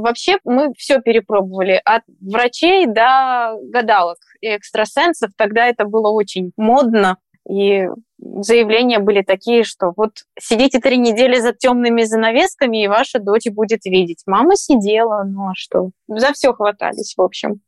вообще мы все перепробовали, от врачей до гадалок и экстрасенсов. Тогда это было очень модно, и заявления были такие, что вот сидите три недели за темными занавесками, и ваша дочь будет видеть. Мама сидела, ну а что? За все хватались, в общем.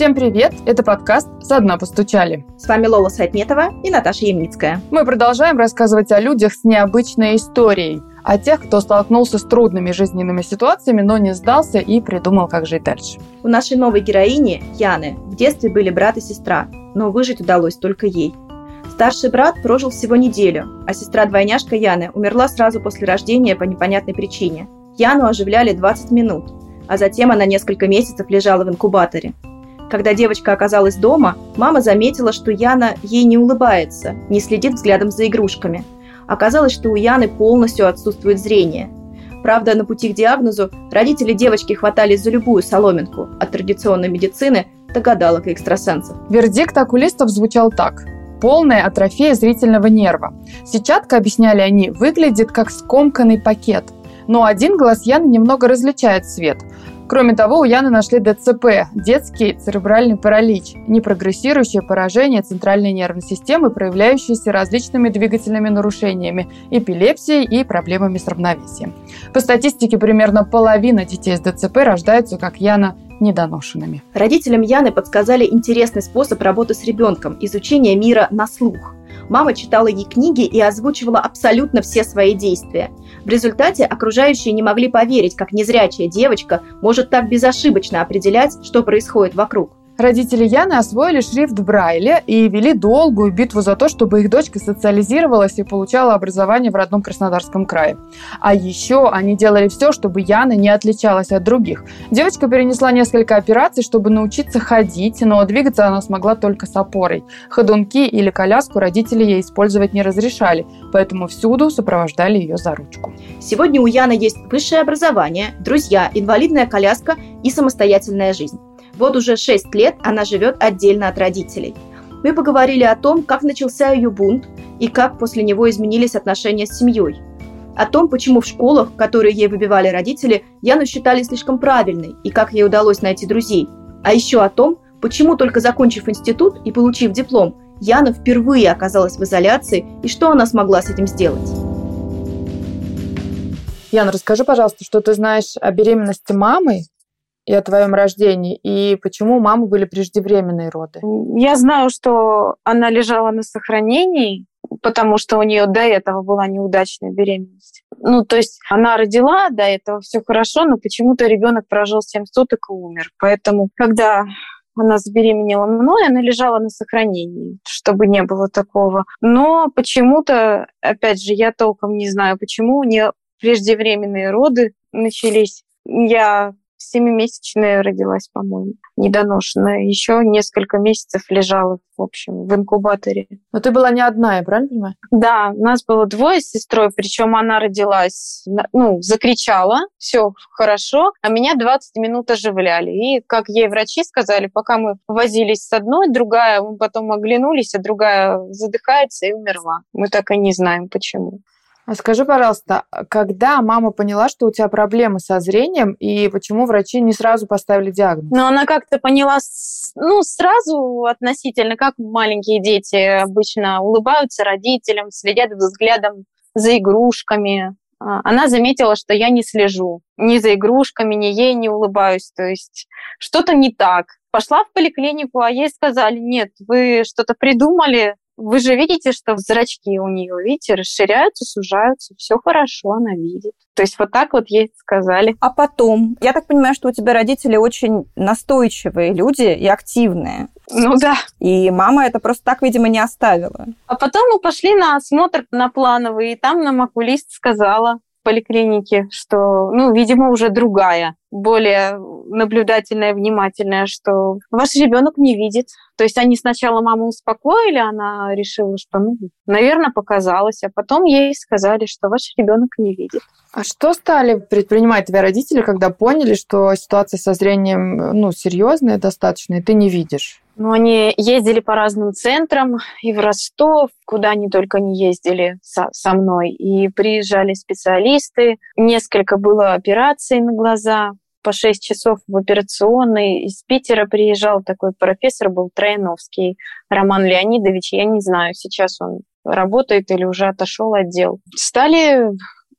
Всем привет! Это подкаст «Со дна постучали». С вами Лола Сайтметова и Наташа Ямницкая. Мы продолжаем рассказывать о людях с необычной историей, о тех, кто столкнулся с трудными жизненными ситуациями, но не сдался и придумал, как жить дальше. У нашей новой героини, Яны, в детстве были брат и сестра, но выжить удалось только ей. Старший брат прожил всего неделю, а сестра-двойняшка Яны умерла сразу после рождения по непонятной причине. Яну оживляли 20 минут, а затем она несколько месяцев лежала в инкубаторе. Когда девочка оказалась дома, мама заметила, что Яна ей не улыбается, не следит взглядом за игрушками. Оказалось, что у Яны полностью отсутствует зрение. Правда, на пути к диагнозу родители девочки хватались за любую соломинку, от традиционной медицины до гадалок и экстрасенсов. Вердикт окулистов звучал так. Полная атрофия зрительного нерва. Сетчатка, объясняли они, выглядит как скомканный пакет. Но один глаз Яны немного различает цвет. Кроме того, у Яны нашли ДЦП – детский церебральный паралич, непрогрессирующее поражение центральной нервной системы, проявляющееся различными двигательными нарушениями, эпилепсией и проблемами с равновесием. По статистике, примерно половина детей с ДЦП рождаются, как Яна, недоношенными. Родителям Яны подсказали интересный способ работы с ребенком – изучение мира на слух – Мама читала ей книги и озвучивала абсолютно все свои действия. В результате окружающие не могли поверить, как незрячая девочка может так безошибочно определять, что происходит вокруг. Родители Яны освоили шрифт Брайля и вели долгую битву за то, чтобы их дочка социализировалась и получала образование в родном Краснодарском крае. А еще они делали все, чтобы Яна не отличалась от других. Девочка перенесла несколько операций, чтобы научиться ходить, но двигаться она смогла только с опорой. Ходунки или коляску родители ей использовать не разрешали, поэтому всюду сопровождали ее за ручку. Сегодня у Яны есть высшее образование, друзья, инвалидная коляска и самостоятельная жизнь. Вот уже 6 лет она живет отдельно от родителей. Мы поговорили о том, как начался ее бунт и как после него изменились отношения с семьей. О том, почему в школах, которые ей выбивали родители, Яну считали слишком правильной и как ей удалось найти друзей. А еще о том, почему только закончив институт и получив диплом, Яна впервые оказалась в изоляции и что она смогла с этим сделать. Яна, расскажи, пожалуйста, что ты знаешь о беременности мамы и о твоем рождении, и почему у мамы были преждевременные роды? Я знаю, что она лежала на сохранении, потому что у нее до этого была неудачная беременность. Ну, то есть она родила, до этого все хорошо, но почему-то ребенок прожил 7 суток и умер. Поэтому, когда она забеременела мной, она лежала на сохранении, чтобы не было такого. Но почему-то, опять же, я толком не знаю, почему у нее преждевременные роды начались. Я семимесячная родилась, по-моему, недоношенная. Еще несколько месяцев лежала, в общем, в инкубаторе. Но ты была не одна, я правильно понимаю? Да, нас было двое с сестрой, причем она родилась, ну, закричала, все хорошо, а меня 20 минут оживляли. И, как ей врачи сказали, пока мы возились с одной, другая, мы потом оглянулись, а другая задыхается и умерла. Мы так и не знаем, почему. А скажи, пожалуйста, когда мама поняла, что у тебя проблемы со зрением, и почему врачи не сразу поставили диагноз? Ну, она как-то поняла, ну, сразу относительно, как маленькие дети обычно улыбаются родителям, следят взглядом за игрушками. А, она заметила, что я не слежу ни за игрушками, ни ей не улыбаюсь. То есть что-то не так. Пошла в поликлинику, а ей сказали, нет, вы что-то придумали, вы же видите, что зрачки у нее, видите, расширяются, сужаются, все хорошо, она видит. То есть вот так вот ей сказали. А потом, я так понимаю, что у тебя родители очень настойчивые люди и активные. Ну да. И мама это просто так, видимо, не оставила. А потом мы пошли на осмотр на плановый, и там нам окулист сказала, поликлинике, что, ну, видимо, уже другая, более наблюдательная, внимательная, что ваш ребенок не видит. То есть они сначала маму успокоили, она решила, что, ну, наверное, показалось, а потом ей сказали, что ваш ребенок не видит. А что стали предпринимать твои родители, когда поняли, что ситуация со зрением, ну, серьезная достаточно, и ты не видишь? Ну, они ездили по разным центрам, и в Ростов, куда они только не ездили со, со мной. И приезжали специалисты, несколько было операций на глаза, по 6 часов в операционной. Из Питера приезжал такой профессор, был Трояновский, Роман Леонидович. Я не знаю, сейчас он работает или уже отошел отдел. Стали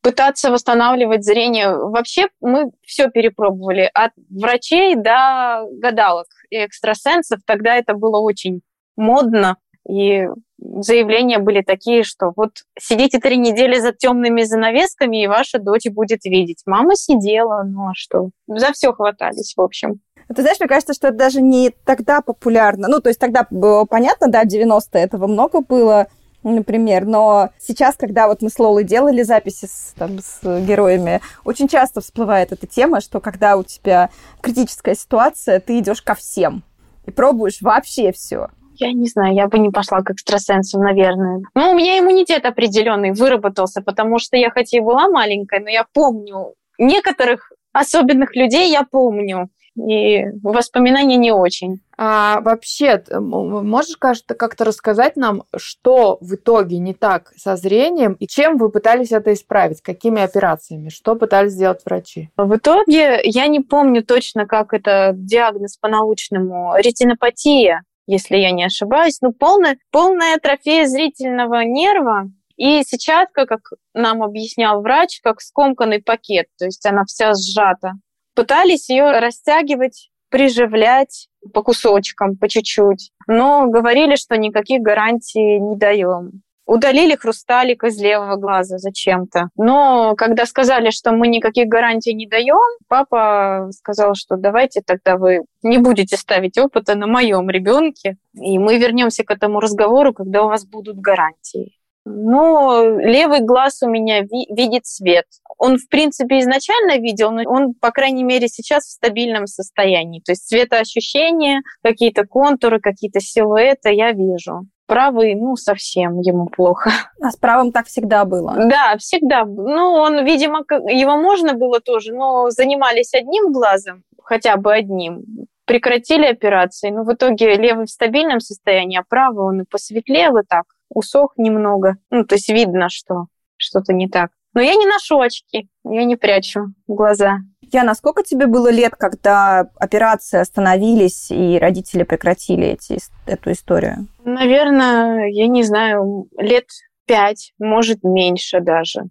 пытаться восстанавливать зрение. Вообще мы все перепробовали, от врачей до гадалок и экстрасенсов. Тогда это было очень модно, и заявления были такие, что вот сидите три недели за темными занавесками, и ваша дочь будет видеть. Мама сидела, ну а что? За все хватались, в общем. Ты знаешь, мне кажется, что это даже не тогда популярно. Ну, то есть тогда было понятно, да, 90-е этого много было, например, но сейчас, когда вот мы с Лолой делали записи с, там, с героями, очень часто всплывает эта тема, что когда у тебя критическая ситуация, ты идешь ко всем и пробуешь вообще все. Я не знаю, я бы не пошла к экстрасенсу, наверное. Ну, у меня иммунитет определенный выработался, потому что я хоть и была маленькая, но я помню некоторых особенных людей я помню и воспоминания не очень. А вообще, можешь как-то рассказать нам, что в итоге не так со зрением и чем вы пытались это исправить? Какими операциями? Что пытались сделать врачи? В итоге я не помню точно, как это диагноз по-научному. Ретинопатия, если я не ошибаюсь. Ну, полная, полная атрофия зрительного нерва, и сетчатка, как нам объяснял врач, как скомканный пакет, то есть она вся сжата пытались ее растягивать, приживлять по кусочкам, по чуть-чуть, но говорили, что никаких гарантий не даем. Удалили хрусталик из левого глаза зачем-то. Но когда сказали, что мы никаких гарантий не даем, папа сказал, что давайте тогда вы не будете ставить опыта на моем ребенке, и мы вернемся к этому разговору, когда у вас будут гарантии. Но левый глаз у меня ви- видит свет. Он, в принципе, изначально видел, но он, по крайней мере, сейчас в стабильном состоянии. То есть цветоощущения, какие-то контуры, какие-то силуэты я вижу. Правый, ну, совсем ему плохо. А с правым так всегда было? Да, всегда. Ну, он, видимо, его можно было тоже, но занимались одним глазом, хотя бы одним, прекратили операции. Но в итоге левый в стабильном состоянии, а правый он и посветлел, и так усох немного. Ну, то есть видно, что что-то не так. Но я не ношу очки, я не прячу глаза. Я, насколько тебе было лет, когда операции остановились и родители прекратили эти, эту историю? Наверное, я не знаю, лет пять, может, меньше даже.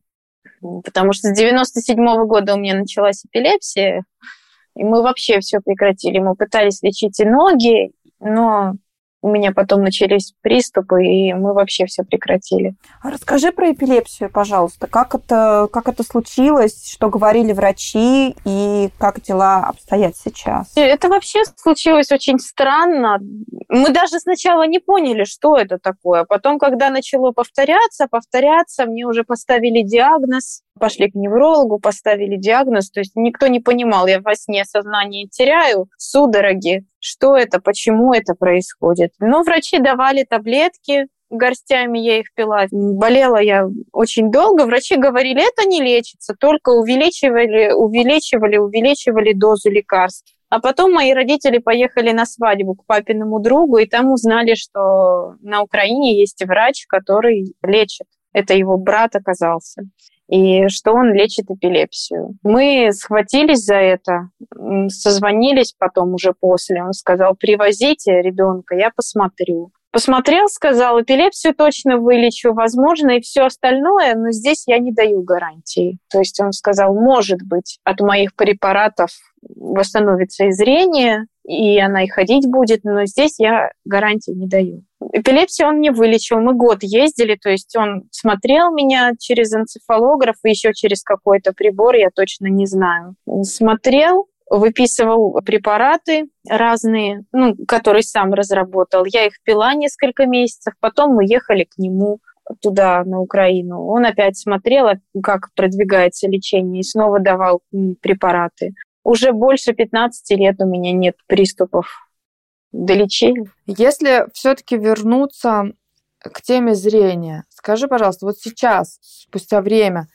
Потому что с 97 -го года у меня началась эпилепсия, и мы вообще все прекратили. Мы пытались лечить и ноги, но у меня потом начались приступы, и мы вообще все прекратили. А расскажи про эпилепсию, пожалуйста. Как это, как это случилось, что говорили врачи, и как дела обстоят сейчас? Это вообще случилось очень странно. Мы даже сначала не поняли, что это такое. Потом, когда начало повторяться, повторяться, мне уже поставили диагноз, пошли к неврологу, поставили диагноз. То есть никто не понимал, я во сне сознание теряю, судороги, что это, почему это происходит. Но врачи давали таблетки, горстями я их пила. Болела я очень долго. Врачи говорили, это не лечится, только увеличивали, увеличивали, увеличивали дозу лекарств. А потом мои родители поехали на свадьбу к папиному другу, и там узнали, что на Украине есть врач, который лечит. Это его брат оказался и что он лечит эпилепсию. Мы схватились за это, созвонились потом уже после. Он сказал, привозите ребенка, я посмотрю. Посмотрел, сказал, эпилепсию точно вылечу, возможно, и все остальное, но здесь я не даю гарантии. То есть он сказал, может быть, от моих препаратов восстановится и зрение, и она и ходить будет, но здесь я гарантии не даю. Эпилепсию он не вылечил. Мы год ездили, то есть он смотрел меня через энцефалограф и еще через какой-то прибор, я точно не знаю. Смотрел, выписывал препараты разные, ну, которые сам разработал. Я их пила несколько месяцев, потом мы ехали к нему туда, на Украину. Он опять смотрел, как продвигается лечение, и снова давал препараты. Уже больше 15 лет у меня нет приступов долечили. Если все-таки вернуться к теме зрения, скажи, пожалуйста, вот сейчас, спустя время,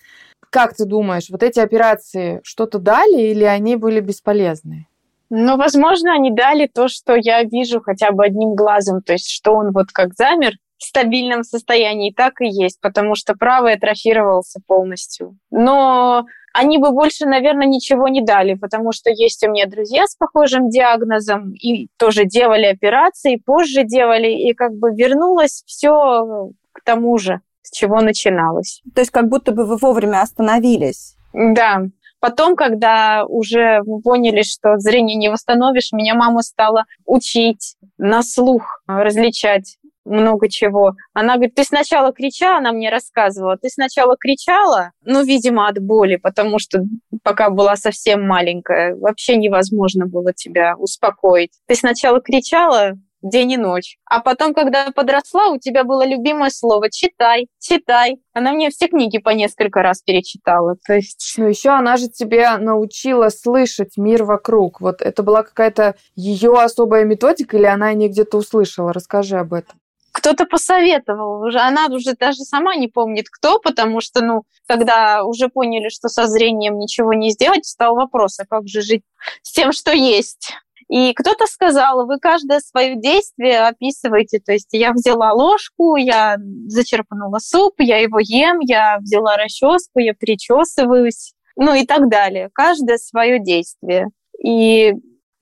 как ты думаешь, вот эти операции что-то дали или они были бесполезны? Ну, возможно, они дали то, что я вижу хотя бы одним глазом, то есть что он вот как замер в стабильном состоянии, так и есть, потому что правый атрофировался полностью. Но они бы больше, наверное, ничего не дали, потому что есть у меня друзья с похожим диагнозом, и тоже делали операции, позже делали, и как бы вернулось все к тому же, с чего начиналось. То есть как будто бы вы вовремя остановились. Да. Потом, когда уже поняли, что зрение не восстановишь, меня мама стала учить на слух различать много чего. Она говорит, ты сначала кричала, она мне рассказывала, ты сначала кричала, ну, видимо, от боли, потому что пока была совсем маленькая, вообще невозможно было тебя успокоить. Ты сначала кричала, день и ночь. А потом, когда подросла, у тебя было любимое слово «читай», «читай». Она мне все книги по несколько раз перечитала. То есть... Ну, еще она же тебя научила слышать мир вокруг. Вот это была какая-то ее особая методика или она не где-то услышала? Расскажи об этом кто-то посоветовал. Уже она уже даже сама не помнит, кто, потому что, ну, когда уже поняли, что со зрением ничего не сделать, стал вопрос, а как же жить с тем, что есть? И кто-то сказал, вы каждое свое действие описываете. То есть я взяла ложку, я зачерпнула суп, я его ем, я взяла расческу, я причесываюсь, ну и так далее. Каждое свое действие. И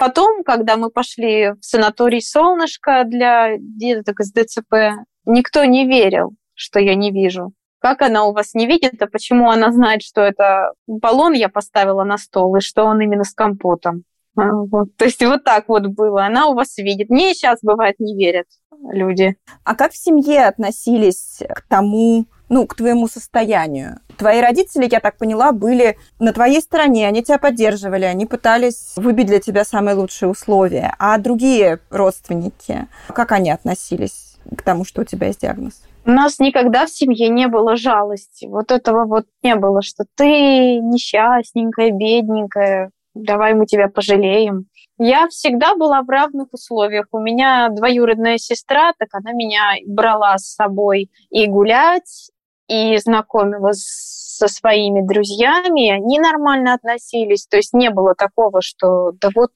потом, когда мы пошли в санаторий «Солнышко» для деток из ДЦП, никто не верил, что я не вижу. Как она у вас не видит, а почему она знает, что это баллон я поставила на стол, и что он именно с компотом? А, вот. То есть вот так вот было. Она у вас видит. Мне сейчас, бывает, не верят люди. А как в семье относились к тому, ну, к твоему состоянию? Твои родители, я так поняла, были на твоей стороне, они тебя поддерживали, они пытались выбить для тебя самые лучшие условия. А другие родственники, как они относились к тому, что у тебя есть диагноз? У нас никогда в семье не было жалости. Вот этого вот не было, что ты несчастненькая, бедненькая, давай мы тебя пожалеем. Я всегда была в равных условиях. У меня двоюродная сестра, так она меня брала с собой и гулять, и знакомила со своими друзьями, они нормально относились. То есть не было такого, что да вот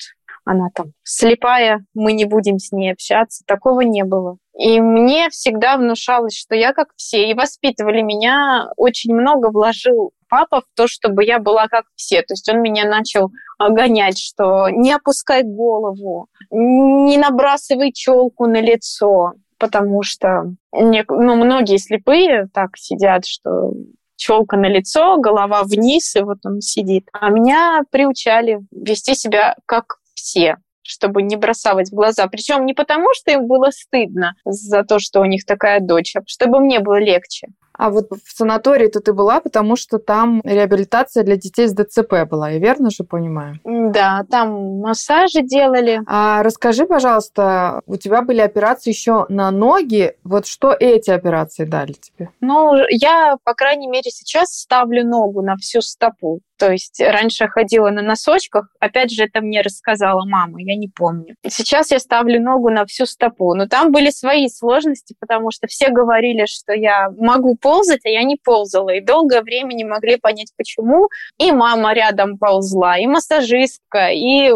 она там слепая, мы не будем с ней общаться. Такого не было. И мне всегда внушалось, что я как все. И воспитывали меня, очень много вложил папа в то, чтобы я была как все. То есть он меня начал гонять, что не опускай голову, не набрасывай челку на лицо, потому что ну, многие слепые так сидят, что челка на лицо, голова вниз, и вот он сидит. А меня приучали вести себя как все чтобы не бросалось в глаза. Причем не потому, что им было стыдно за то, что у них такая дочь, а чтобы мне было легче. А вот в санатории-то ты была, потому что там реабилитация для детей с ДЦП была, я верно же понимаю? Да, там массажи делали. А расскажи, пожалуйста, у тебя были операции еще на ноги. Вот что эти операции дали тебе? Ну, я, по крайней мере, сейчас ставлю ногу на всю стопу. То есть раньше ходила на носочках, опять же, это мне рассказала мама, я не помню. Сейчас я ставлю ногу на всю стопу. Но там были свои сложности, потому что все говорили, что я могу ползать, а я не ползала. И долгое время не могли понять, почему. И мама рядом ползла, и массажистка, и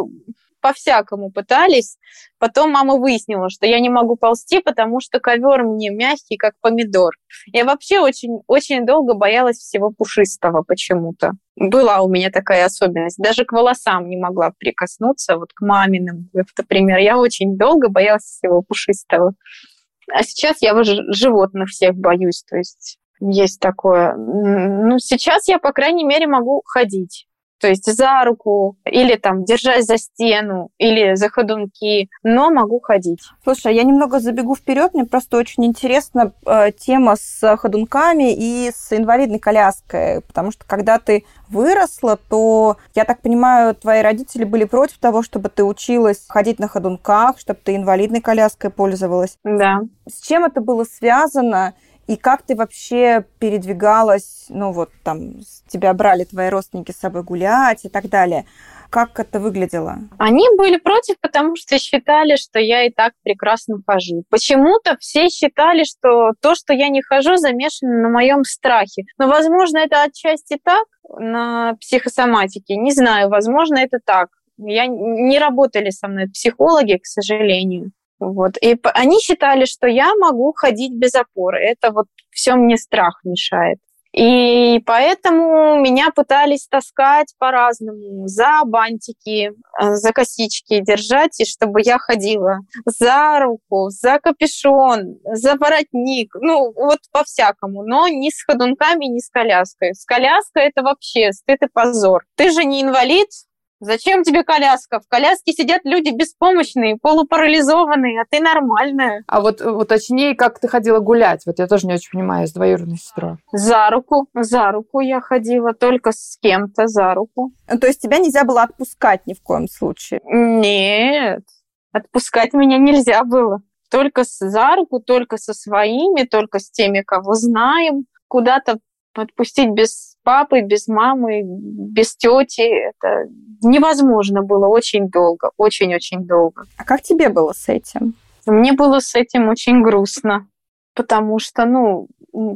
по-всякому пытались. Потом мама выяснила, что я не могу ползти, потому что ковер мне мягкий, как помидор. Я вообще очень, очень долго боялась всего пушистого почему-то. Была у меня такая особенность. Даже к волосам не могла прикоснуться, вот к маминым, например. Я очень долго боялась всего пушистого. А сейчас я животных всех боюсь, то есть есть такое. Ну, сейчас я, по крайней мере, могу ходить то есть за руку или там держась за стену или за ходунки, но могу ходить. Слушай, я немного забегу вперед, мне просто очень интересна э, тема с ходунками и с инвалидной коляской, потому что когда ты выросла, то, я так понимаю, твои родители были против того, чтобы ты училась ходить на ходунках, чтобы ты инвалидной коляской пользовалась. Да. С чем это было связано? И как ты вообще передвигалась, ну вот там тебя брали твои родственники с собой гулять и так далее. Как это выглядело? Они были против, потому что считали, что я и так прекрасно хожу. Почему-то все считали, что то, что я не хожу, замешано на моем страхе. Но, возможно, это отчасти так, на психосоматике. Не знаю, возможно, это так Я не работали со мной психологи, к сожалению. Вот. И они считали, что я могу ходить без опоры. Это вот все мне страх мешает. И поэтому меня пытались таскать по-разному за бантики, э, за косички держать, и чтобы я ходила за руку, за капюшон, за воротник, ну вот по-всякому, но не с ходунками, не с коляской. С коляской это вообще стыд и позор. Ты же не инвалид, Зачем тебе коляска? В коляске сидят люди беспомощные, полупарализованные, а ты нормальная. А вот уточни, как ты ходила гулять? Вот я тоже не очень понимаю, с двоюродной сестрой. За руку, за руку я ходила, только с кем-то за руку. Ну, то есть тебя нельзя было отпускать ни в коем случае? Нет, отпускать меня нельзя было. Только за руку, только со своими, только с теми, кого знаем. Куда-то отпустить без папы, без мамы, без тети. Это невозможно было очень долго, очень-очень долго. А как тебе было с этим? Мне было с этим очень грустно, потому что, ну,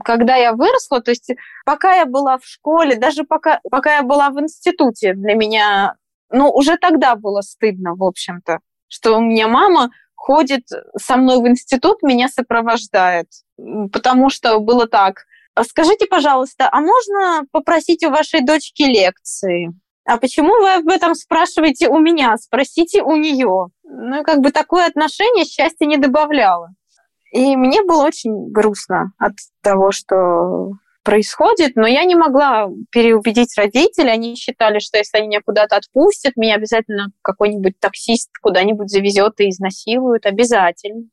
когда я выросла, то есть пока я была в школе, даже пока, пока я была в институте, для меня, ну, уже тогда было стыдно, в общем-то, что у меня мама ходит со мной в институт, меня сопровождает, потому что было так, «А скажите, пожалуйста, а можно попросить у вашей дочки лекции? А почему вы об этом спрашиваете у меня? Спросите у нее. Ну, как бы такое отношение счастья не добавляло. И мне было очень грустно от того, что происходит, но я не могла переубедить родителей. Они считали, что если они меня куда-то отпустят, меня обязательно какой-нибудь таксист куда-нибудь завезет и изнасилует. Обязательно.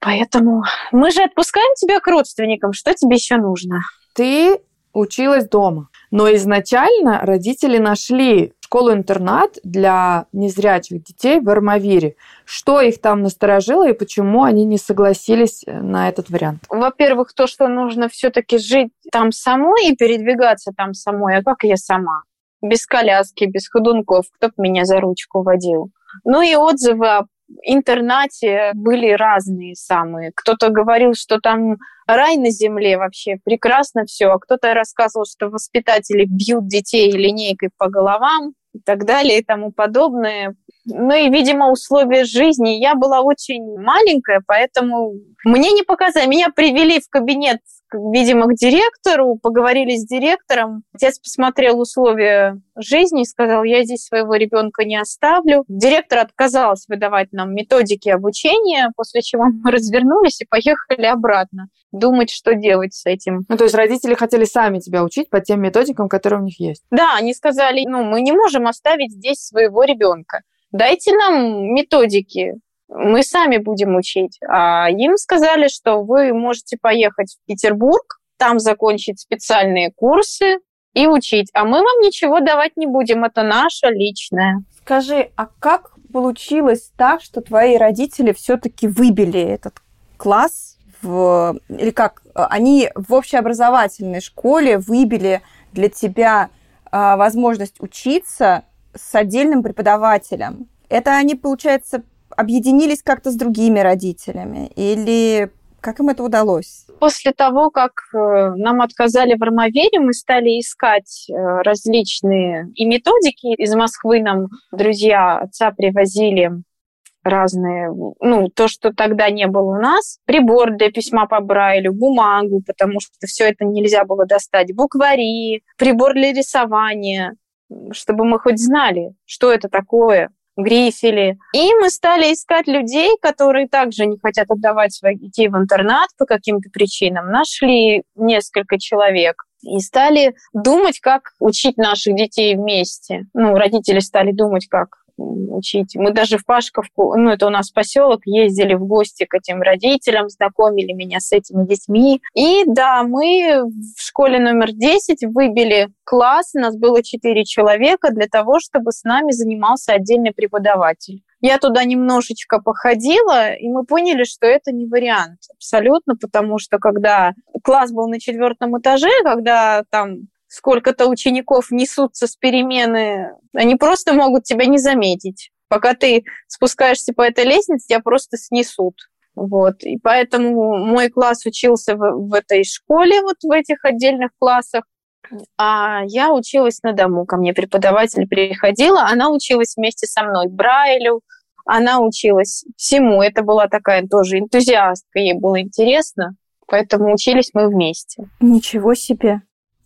Поэтому мы же отпускаем тебя к родственникам. Что тебе еще нужно? Ты училась дома. Но изначально родители нашли школу-интернат для незрячих детей в Армавире. Что их там насторожило и почему они не согласились на этот вариант? Во-первых, то, что нужно все-таки жить там самой и передвигаться там самой, а как я сама? Без коляски, без ходунков, кто меня за ручку водил. Ну и отзывы о интернате были разные самые. Кто-то говорил, что там рай на земле вообще, прекрасно все, а кто-то рассказывал, что воспитатели бьют детей линейкой по головам и так далее и тому подобное. Ну и, видимо, условия жизни. Я была очень маленькая, поэтому мне не показали. Меня привели в кабинет видимо, к директору, поговорили с директором. Отец посмотрел условия жизни и сказал, я здесь своего ребенка не оставлю. Директор отказался выдавать нам методики обучения, после чего мы развернулись и поехали обратно думать, что делать с этим. Ну, то есть родители хотели сами тебя учить по тем методикам, которые у них есть? Да, они сказали, ну, мы не можем оставить здесь своего ребенка. Дайте нам методики, мы сами будем учить. А им сказали, что вы можете поехать в Петербург, там закончить специальные курсы и учить. А мы вам ничего давать не будем, это наше личное. Скажи, а как получилось так, что твои родители все-таки выбили этот класс в... Или как? Они в общеобразовательной школе выбили для тебя а, возможность учиться с отдельным преподавателем. Это они, получается, объединились как-то с другими родителями? Или как им это удалось? После того, как э, нам отказали в Армавере, мы стали искать э, различные и методики. Из Москвы нам друзья отца привозили разные, ну, то, что тогда не было у нас, прибор для письма по Брайлю, бумагу, потому что все это нельзя было достать, буквари, прибор для рисования, чтобы мы хоть знали, что это такое, грифели. И мы стали искать людей, которые также не хотят отдавать своих детей в интернат по каким-то причинам. Нашли несколько человек и стали думать, как учить наших детей вместе. Ну, родители стали думать, как учить. Мы даже в Пашковку, ну, это у нас поселок, ездили в гости к этим родителям, знакомили меня с этими детьми. И да, мы в школе номер 10 выбили класс, у нас было 4 человека для того, чтобы с нами занимался отдельный преподаватель. Я туда немножечко походила, и мы поняли, что это не вариант абсолютно, потому что когда класс был на четвертом этаже, когда там сколько-то учеников несутся с перемены, они просто могут тебя не заметить. Пока ты спускаешься по этой лестнице, тебя просто снесут. Вот. И поэтому мой класс учился в, в этой школе, вот в этих отдельных классах. А я училась на дому. Ко мне преподаватель приходила, она училась вместе со мной Брайлю, она училась всему. Это была такая тоже энтузиастка, ей было интересно. Поэтому учились мы вместе. Ничего себе.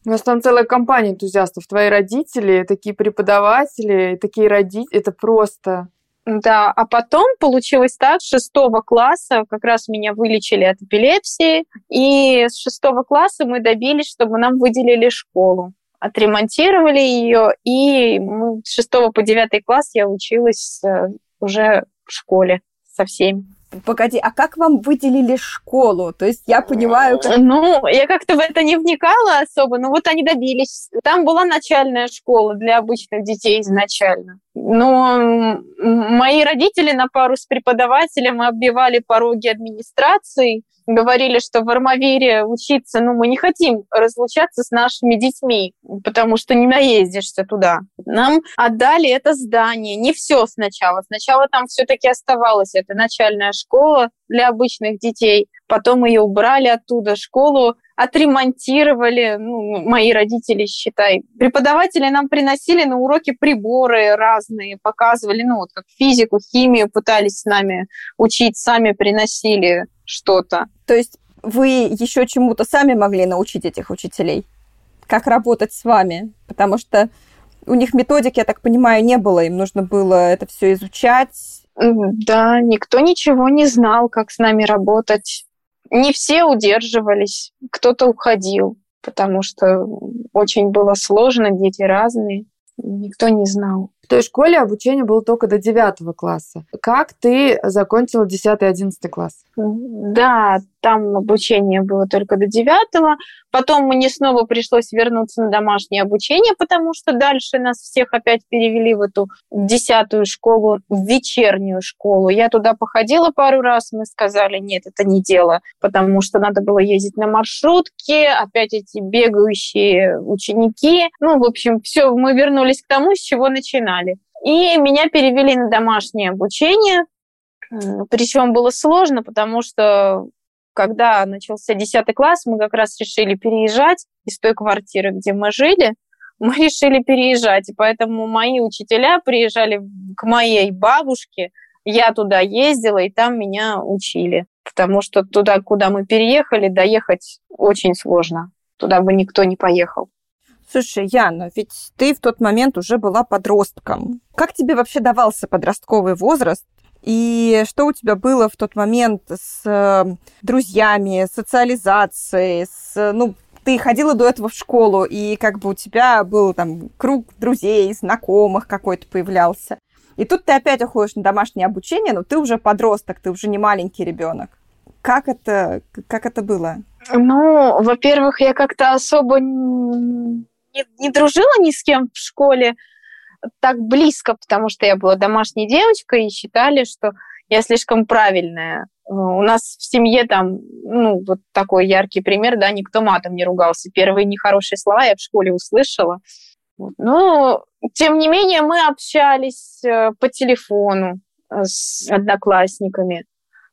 У нас там целая компания энтузиастов. Твои родители, такие преподаватели, такие родители. Это просто... Да, а потом получилось так, с шестого класса как раз меня вылечили от эпилепсии, и с шестого класса мы добились, чтобы нам выделили школу. Отремонтировали ее, и мы с шестого по девятый класс я училась э, уже в школе со всеми. Погоди, а как вам выделили школу? То есть я понимаю... Как... Ну, я как-то в это не вникала особо, но вот они добились. Там была начальная школа для обычных детей изначально. Но мои родители на пару с преподавателем оббивали пороги администрации, говорили, что в Армавире учиться, ну, мы не хотим разлучаться с нашими детьми, потому что не наездишься туда. Нам отдали это здание, не все сначала. Сначала там все-таки оставалось это начальная школа для обычных детей, потом ее убрали оттуда, школу отремонтировали, ну, мои родители, считай. Преподаватели нам приносили на уроки приборы разные, показывали, ну, вот как физику, химию пытались с нами учить, сами приносили что-то. То есть вы еще чему-то сами могли научить этих учителей? Как работать с вами? Потому что у них методик, я так понимаю, не было, им нужно было это все изучать. Да, никто ничего не знал, как с нами работать. Не все удерживались, кто-то уходил, потому что очень было сложно, дети разные, никто не знал той школе обучение было только до 9 класса. Как ты закончила 10-11 класс? Да, там обучение было только до 9 Потом мне снова пришлось вернуться на домашнее обучение, потому что дальше нас всех опять перевели в эту десятую школу, в вечернюю школу. Я туда походила пару раз, мы сказали, нет, это не дело, потому что надо было ездить на маршрутке, опять эти бегающие ученики. Ну, в общем, все, мы вернулись к тому, с чего начинали. И меня перевели на домашнее обучение, причем было сложно, потому что когда начался 10 класс, мы как раз решили переезжать из той квартиры, где мы жили. Мы решили переезжать, и поэтому мои учителя приезжали к моей бабушке, я туда ездила, и там меня учили. Потому что туда, куда мы переехали, доехать очень сложно. Туда бы никто не поехал. Слушай, Яна, ведь ты в тот момент уже была подростком. Как тебе вообще давался подростковый возраст? И что у тебя было в тот момент с э, друзьями, социализацией, с, ну, ты ходила до этого в школу, и как бы у тебя был там круг друзей, знакомых какой-то появлялся. И тут ты опять уходишь на домашнее обучение, но ты уже подросток, ты уже не маленький ребенок. Как это, как это было? Ну, во-первых, я как-то особо не, не дружила ни с кем в школе так близко, потому что я была домашней девочкой и считали, что я слишком правильная. Э, у нас в семье там, ну, вот такой яркий пример, да, никто матом не ругался. Первые нехорошие слова я в школе услышала. Но, тем не менее, мы общались э, по телефону э, с одноклассниками.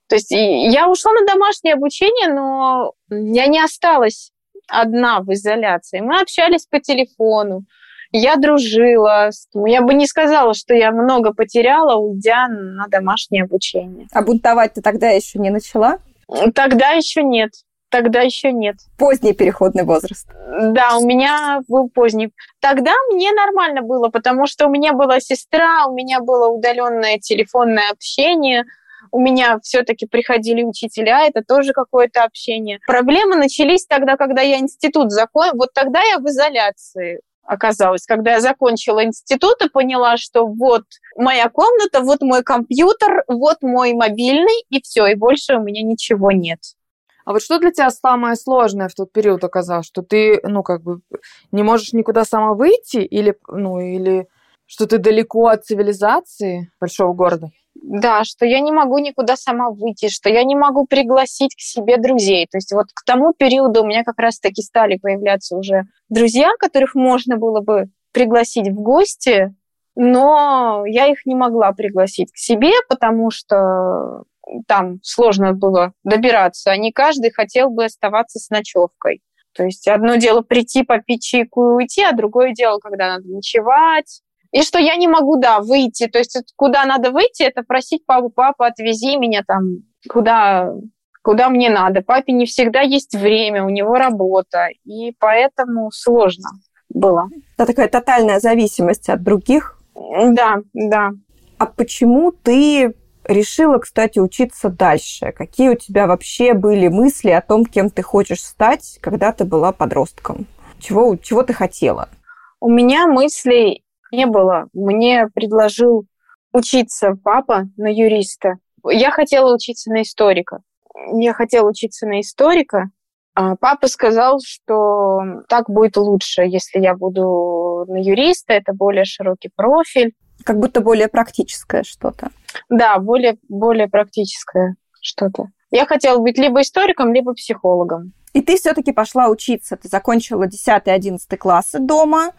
То есть я ушла на домашнее обучение, но я не осталась одна в изоляции. Мы общались по телефону я дружила. Я бы не сказала, что я много потеряла, уйдя на домашнее обучение. А бунтовать ты тогда еще не начала? Тогда еще нет. Тогда еще нет. Поздний переходный возраст. Да, у меня был поздний. Тогда мне нормально было, потому что у меня была сестра, у меня было удаленное телефонное общение, у меня все-таки приходили учителя, это тоже какое-то общение. Проблемы начались тогда, когда я институт закончила. Вот тогда я в изоляции оказалось, когда я закончила институт и поняла, что вот моя комната, вот мой компьютер, вот мой мобильный, и все, и больше у меня ничего нет. А вот что для тебя самое сложное в тот период оказалось? Что ты, ну, как бы не можешь никуда сама выйти или, ну, или что ты далеко от цивилизации большого города? Да, что я не могу никуда сама выйти, что я не могу пригласить к себе друзей. То есть вот к тому периоду у меня как раз-таки стали появляться уже друзья, которых можно было бы пригласить в гости, но я их не могла пригласить к себе, потому что там сложно было добираться, а не каждый хотел бы оставаться с ночевкой. То есть одно дело прийти, попить чайку и уйти, а другое дело, когда надо ночевать. И что я не могу, да, выйти. То есть куда надо выйти, это просить папу, папа, отвези меня там, куда, куда мне надо. Папе не всегда есть время, у него работа, и поэтому сложно было. Это такая тотальная зависимость от других. Да, да. А почему ты решила, кстати, учиться дальше? Какие у тебя вообще были мысли о том, кем ты хочешь стать, когда ты была подростком? Чего, чего ты хотела? У меня мыслей не было. Мне предложил учиться папа на юриста. Я хотела учиться на историка. Я хотела учиться на историка. А папа сказал, что так будет лучше, если я буду на юриста, это более широкий профиль. Как будто более практическое что-то. Да, более, более практическое что-то. Я хотела быть либо историком, либо психологом. И ты все-таки пошла учиться. Ты закончила 10-11 классы дома,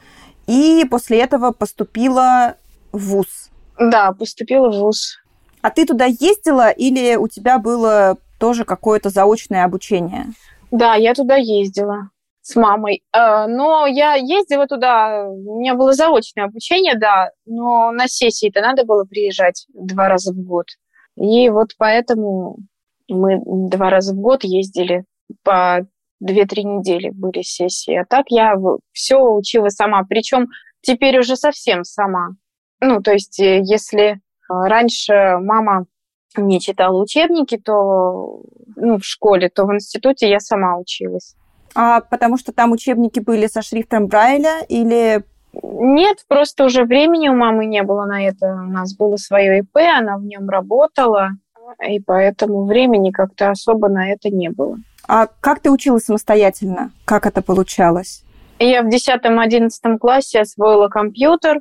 и после этого поступила в ВУЗ. Да, поступила в ВУЗ. А ты туда ездила или у тебя было тоже какое-то заочное обучение? Да, я туда ездила с мамой. Э, но я ездила туда, у меня было заочное обучение, да, но на сессии-то надо было приезжать два раза в год. И вот поэтому мы два раза в год ездили по две-три недели были сессии. А так я все учила сама. Причем теперь уже совсем сама. Ну, то есть, э, если э, раньше мама не читала учебники, то ну, в школе, то в институте я сама училась. А потому что там учебники были со шрифтом Брайля или... Нет, просто уже времени у мамы не было на это. У нас было свое ИП, она в нем работала, и поэтому времени как-то особо на это не было. А как ты училась самостоятельно? Как это получалось? Я в 10-11 классе освоила компьютер,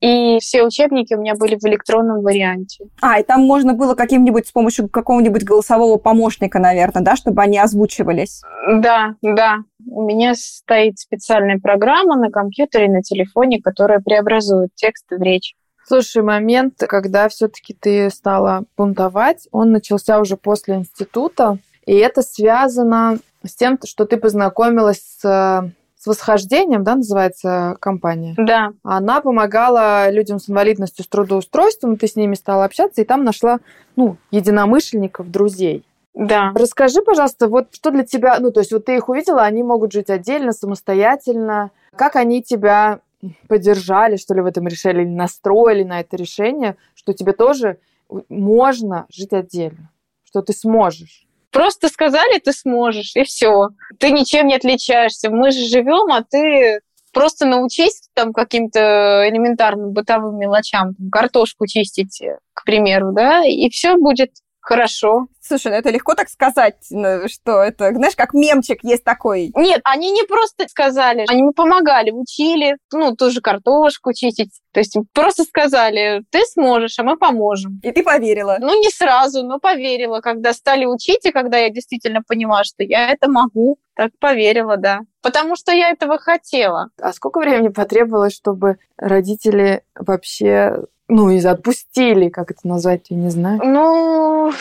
и все учебники у меня были в электронном варианте. А, и там можно было каким-нибудь с помощью какого-нибудь голосового помощника, наверное, да, чтобы они озвучивались? Да, да. У меня стоит специальная программа на компьютере, на телефоне, которая преобразует текст в речь. Слушай, момент, когда все-таки ты стала бунтовать, он начался уже после института, и это связано с тем, что ты познакомилась с с восхождением, да, называется компания. Да. Она помогала людям с инвалидностью с трудоустройством, ты с ними стала общаться, и там нашла, ну, единомышленников, друзей. Да. Расскажи, пожалуйста, вот что для тебя, ну, то есть вот ты их увидела, они могут жить отдельно, самостоятельно. Как они тебя поддержали, что ли, в этом решении, или настроили на это решение, что тебе тоже можно жить отдельно, что ты сможешь? Просто сказали, ты сможешь, и все. Ты ничем не отличаешься. Мы же живем, а ты просто научись там каким-то элементарным бытовым мелочам, там, картошку чистить, к примеру, да, и все будет хорошо. Слушай, ну это легко так сказать, ну, что это, знаешь, как мемчик есть такой. Нет, они не просто сказали, они мне помогали, учили, ну, тоже картошку чистить. То есть просто сказали, ты сможешь, а мы поможем. И ты поверила? Ну, не сразу, но поверила. Когда стали учить, и когда я действительно поняла, что я это могу, так поверила, да. Потому что я этого хотела. А сколько времени потребовалось, чтобы родители вообще ну, и отпустили, как это назвать, я не знаю. Ну,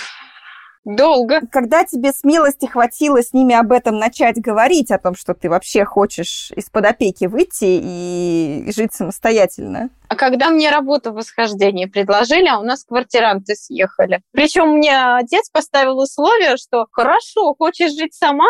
долго. Когда тебе смелости хватило с ними об этом начать говорить, о том, что ты вообще хочешь из-под опеки выйти и жить самостоятельно? А когда мне работу в восхождении предложили, а у нас квартиранты съехали. Причем мне отец поставил условие, что хорошо, хочешь жить сама,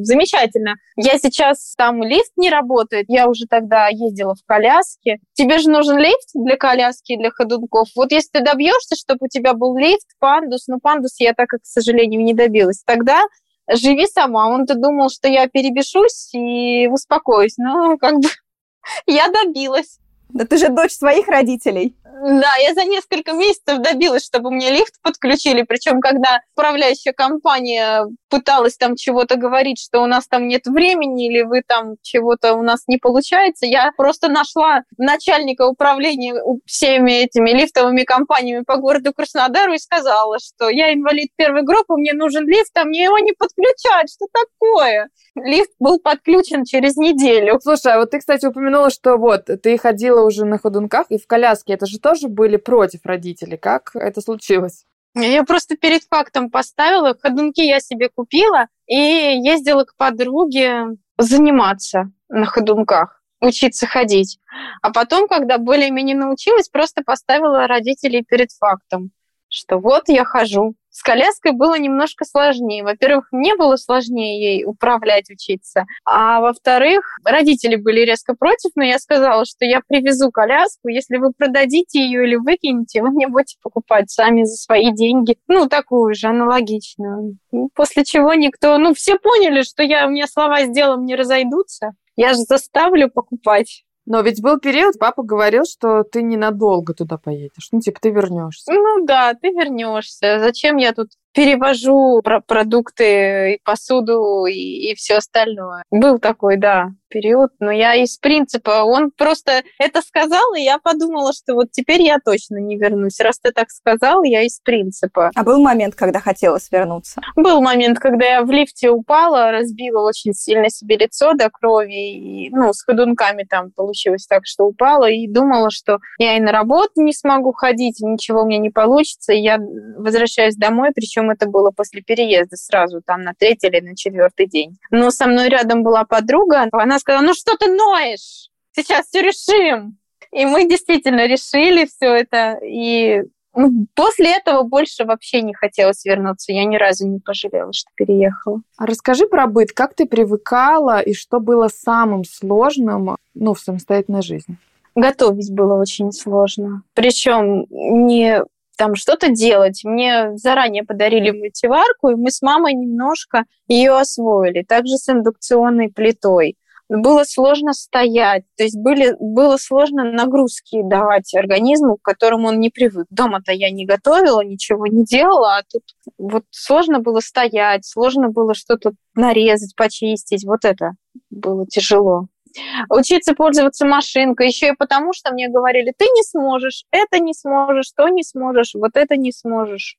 замечательно. Я сейчас там лифт не работает, я уже тогда ездила в коляске. Тебе же нужен лифт для коляски и для ходунков. Вот если ты добьешься, чтобы у тебя был лифт, пандус, ну пандус я так, к сожалению, не добилась. Тогда живи сама. Он-то думал, что я перебешусь и успокоюсь. Ну, как бы я добилась. Да ты же дочь своих родителей. Да, я за несколько месяцев добилась, чтобы мне лифт подключили. Причем, когда управляющая компания пыталась там чего-то говорить, что у нас там нет времени или вы там чего-то у нас не получается, я просто нашла начальника управления всеми этими лифтовыми компаниями по городу Краснодару и сказала, что я инвалид первой группы, мне нужен лифт, а мне его не подключают. Что такое? Лифт был подключен через неделю. Слушай, а вот ты, кстати, упомянула, что вот ты ходила уже на ходунках и в коляске. Это же тоже были против родителей. Как это случилось? Я просто перед фактом поставила. Ходунки я себе купила и ездила к подруге заниматься на ходунках, учиться ходить. А потом, когда более-менее научилась, просто поставила родителей перед фактом, что вот я хожу. С коляской было немножко сложнее. Во-первых, мне было сложнее ей управлять, учиться. А во-вторых, родители были резко против, но я сказала, что я привезу коляску. Если вы продадите ее или выкинете, вы мне будете покупать сами за свои деньги. Ну, такую же, аналогичную. После чего никто... Ну, все поняли, что я, у меня слова с делом не разойдутся. Я же заставлю покупать. Но ведь был период, папа говорил, что ты ненадолго туда поедешь. Ну, типа, ты вернешься. Ну да, ты вернешься. Зачем я тут перевожу про продукты и посуду и, и все остальное? Был такой, да, период, но я из принципа, он просто это сказал, и я подумала, что вот теперь я точно не вернусь. Раз ты так сказал, я из принципа. А был момент, когда хотелось вернуться? Был момент, когда я в лифте упала, разбила очень сильно себе лицо до крови, и, ну, с ходунками там получилось так, что упала, и думала, что я и на работу не смогу ходить, ничего у меня не получится, и я возвращаюсь домой, причем это было после переезда сразу, там, на третий или на четвертый день. Но со мной рядом была подруга, она сказала, ну что ты ноешь? Сейчас все решим. И мы действительно решили все это. И ну, после этого больше вообще не хотелось вернуться. Я ни разу не пожалела, что переехала. А расскажи про быт. Как ты привыкала и что было самым сложным ну, в самостоятельной жизни? Готовить было очень сложно. Причем не там что-то делать. Мне заранее подарили мультиварку, и мы с мамой немножко ее освоили. Также с индукционной плитой было сложно стоять, то есть были, было сложно нагрузки давать организму, к которому он не привык. Дома-то я не готовила, ничего не делала, а тут вот сложно было стоять, сложно было что-то нарезать, почистить. Вот это было тяжело. Учиться пользоваться машинкой, еще и потому, что мне говорили, ты не сможешь, это не сможешь, то не сможешь, вот это не сможешь.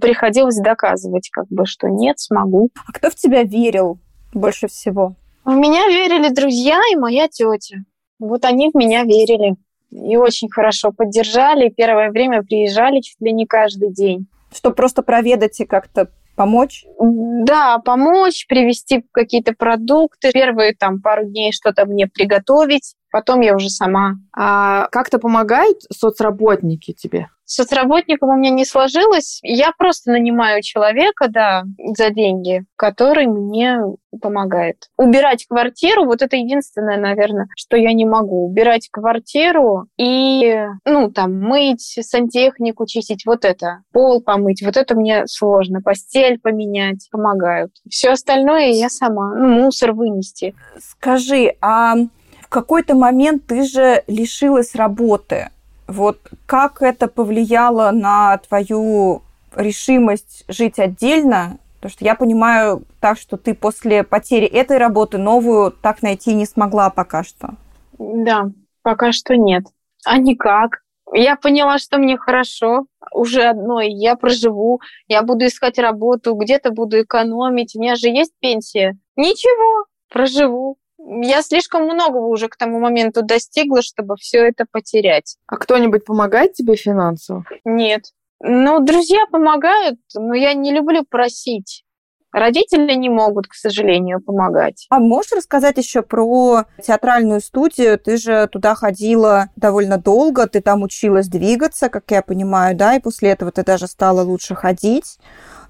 Приходилось доказывать, как бы, что нет, смогу. А кто в тебя верил больше всего? В меня верили друзья и моя тетя. Вот они в меня верили. И очень хорошо поддержали. Первое время приезжали чуть ли не каждый день. Что просто проведать и как-то помочь? Да, помочь, привезти какие-то продукты. Первые там пару дней что-то мне приготовить. Потом я уже сама. А как-то помогают соцработники тебе? Соцработником у меня не сложилось. Я просто нанимаю человека, да, за деньги, который мне помогает. Убирать квартиру, вот это единственное, наверное, что я не могу. Убирать квартиру и, ну, там, мыть, сантехнику чистить, вот это. Пол помыть, вот это мне сложно. Постель поменять, помогают. Все остальное я сама. Ну, мусор вынести. Скажи, а в какой-то момент ты же лишилась работы. Вот как это повлияло на твою решимость жить отдельно? Потому что я понимаю так, что ты после потери этой работы новую так найти не смогла пока что. Да, пока что нет. А никак. Я поняла, что мне хорошо уже одной. Я проживу, я буду искать работу, где-то буду экономить. У меня же есть пенсия. Ничего, проживу я слишком многого уже к тому моменту достигла, чтобы все это потерять. А кто-нибудь помогает тебе финансово? Нет. Ну, друзья помогают, но я не люблю просить. Родители не могут, к сожалению, помогать. А можешь рассказать еще про театральную студию? Ты же туда ходила довольно долго, ты там училась двигаться, как я понимаю, да, и после этого ты даже стала лучше ходить,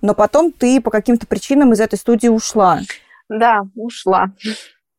но потом ты по каким-то причинам из этой студии ушла. Да, ушла.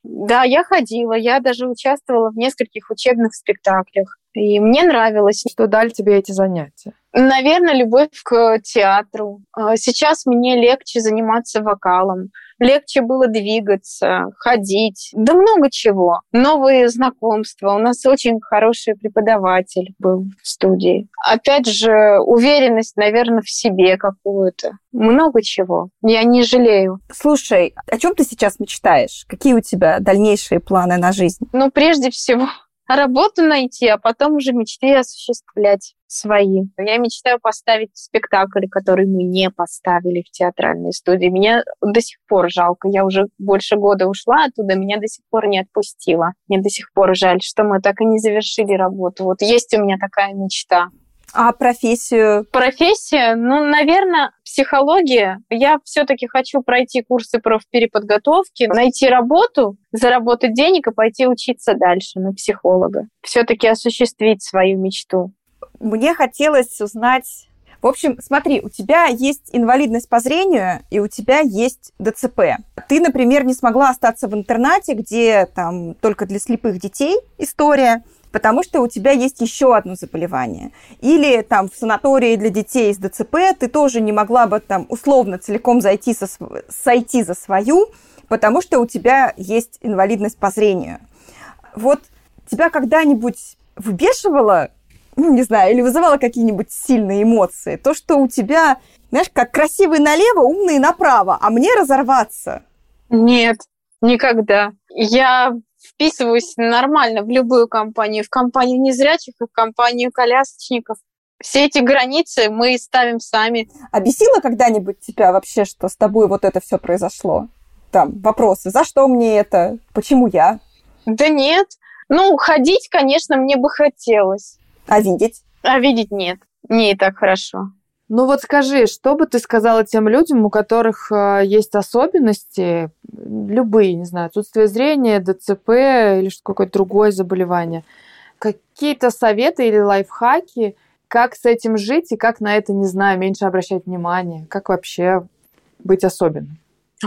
Да, я ходила, я даже участвовала в нескольких учебных спектаклях. И мне нравилось. Что дали тебе эти занятия? Наверное, любовь к театру. А, сейчас мне легче заниматься вокалом, легче было двигаться, ходить, да много чего. Новые знакомства. У нас очень хороший преподаватель был в студии. Опять же, уверенность, наверное, в себе какую-то. Много чего. Я не жалею. Слушай, о чем ты сейчас мечтаешь? Какие у тебя дальнейшие планы на жизнь? Ну, прежде всего, работу найти, а потом уже мечты осуществлять свои. Я мечтаю поставить спектакль, который мы не поставили в театральной студии. Меня до сих пор жалко. Я уже больше года ушла оттуда, меня до сих пор не отпустила. Мне до сих пор жаль, что мы так и не завершили работу. Вот есть у меня такая мечта. А профессию? Профессия, ну, наверное, психология. Я все-таки хочу пройти курсы профпереподготовки, найти работу, заработать денег и пойти учиться дальше на психолога. Все-таки осуществить свою мечту. Мне хотелось узнать в общем, смотри, у тебя есть инвалидность по зрению, и у тебя есть ДЦП. Ты, например, не смогла остаться в интернате, где там только для слепых детей история, потому что у тебя есть еще одно заболевание. Или там в санатории для детей с ДЦП ты тоже не могла бы там условно целиком зайти со, сойти за свою, потому что у тебя есть инвалидность по зрению. Вот тебя когда-нибудь выбешивало ну, не знаю, или вызывало какие-нибудь сильные эмоции. То, что у тебя, знаешь, как красивый налево, умный направо, а мне разорваться. Нет, никогда. Я вписываюсь нормально в любую компанию, в компанию незрячих и в компанию колясочников. Все эти границы мы ставим сами. А бесило когда-нибудь тебя вообще, что с тобой вот это все произошло? Там вопросы, за что мне это, почему я? Да нет. Ну, ходить, конечно, мне бы хотелось. А видеть? А видеть нет. Не и так хорошо. Ну вот скажи, что бы ты сказала тем людям, у которых э, есть особенности, любые, не знаю, отсутствие зрения, ДЦП или какое-то другое заболевание, какие-то советы или лайфхаки, как с этим жить и как на это, не знаю, меньше обращать внимание, как вообще быть особенным?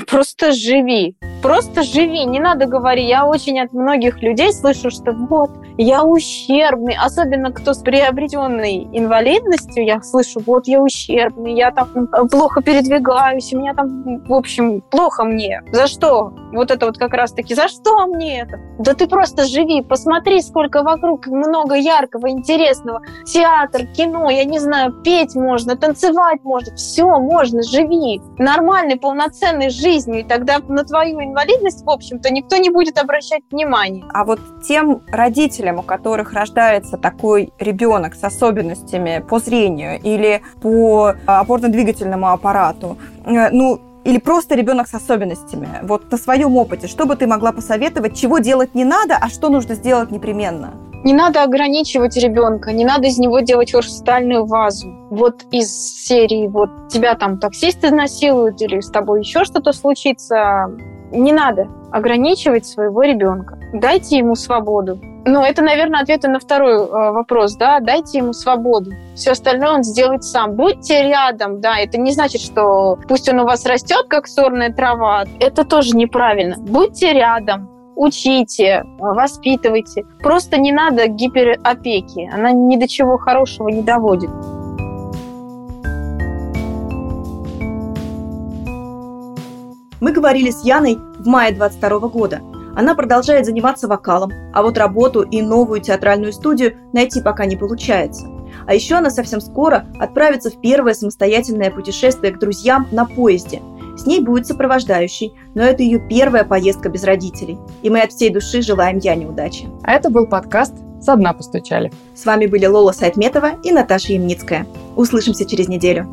Просто живи. Просто живи. Не надо говорить. Я очень от многих людей слышу, что вот, я ущербный. Особенно кто с приобретенной инвалидностью, я слышу, вот, я ущербный, я там плохо передвигаюсь, у меня там, в общем, плохо мне. За что? Вот это вот как раз-таки, за что мне это? Да ты просто живи, посмотри, сколько вокруг много яркого, интересного. Театр, кино, я не знаю, петь можно, танцевать можно. Все можно, живи. Нормальный, полноценный жизнь жизнью, и тогда на твою инвалидность, в общем-то, никто не будет обращать внимания. А вот тем родителям, у которых рождается такой ребенок с особенностями по зрению или по опорно-двигательному аппарату, э, ну, или просто ребенок с особенностями. Вот на своем опыте, что бы ты могла посоветовать, чего делать не надо, а что нужно сделать непременно? Не надо ограничивать ребенка, не надо из него делать хрустальную вазу. Вот из серии вот тебя там таксист изнасилует или с тобой еще что-то случится. Не надо ограничивать своего ребенка. Дайте ему свободу. Ну, это, наверное, ответы на второй э, вопрос, да, дайте ему свободу. Все остальное он сделает сам. Будьте рядом, да, это не значит, что пусть он у вас растет, как сорная трава. Это тоже неправильно. Будьте рядом, учите, воспитывайте. Просто не надо гиперопеки. Она ни до чего хорошего не доводит. Мы говорили с Яной в мае 22 года. Она продолжает заниматься вокалом, а вот работу и новую театральную студию найти пока не получается. А еще она совсем скоро отправится в первое самостоятельное путешествие к друзьям на поезде – с ней будет сопровождающий, но это ее первая поездка без родителей. И мы от всей души желаем Яне удачи. А это был подкаст «Со дна постучали». С вами были Лола Сайтметова и Наташа Ямницкая. Услышимся через неделю.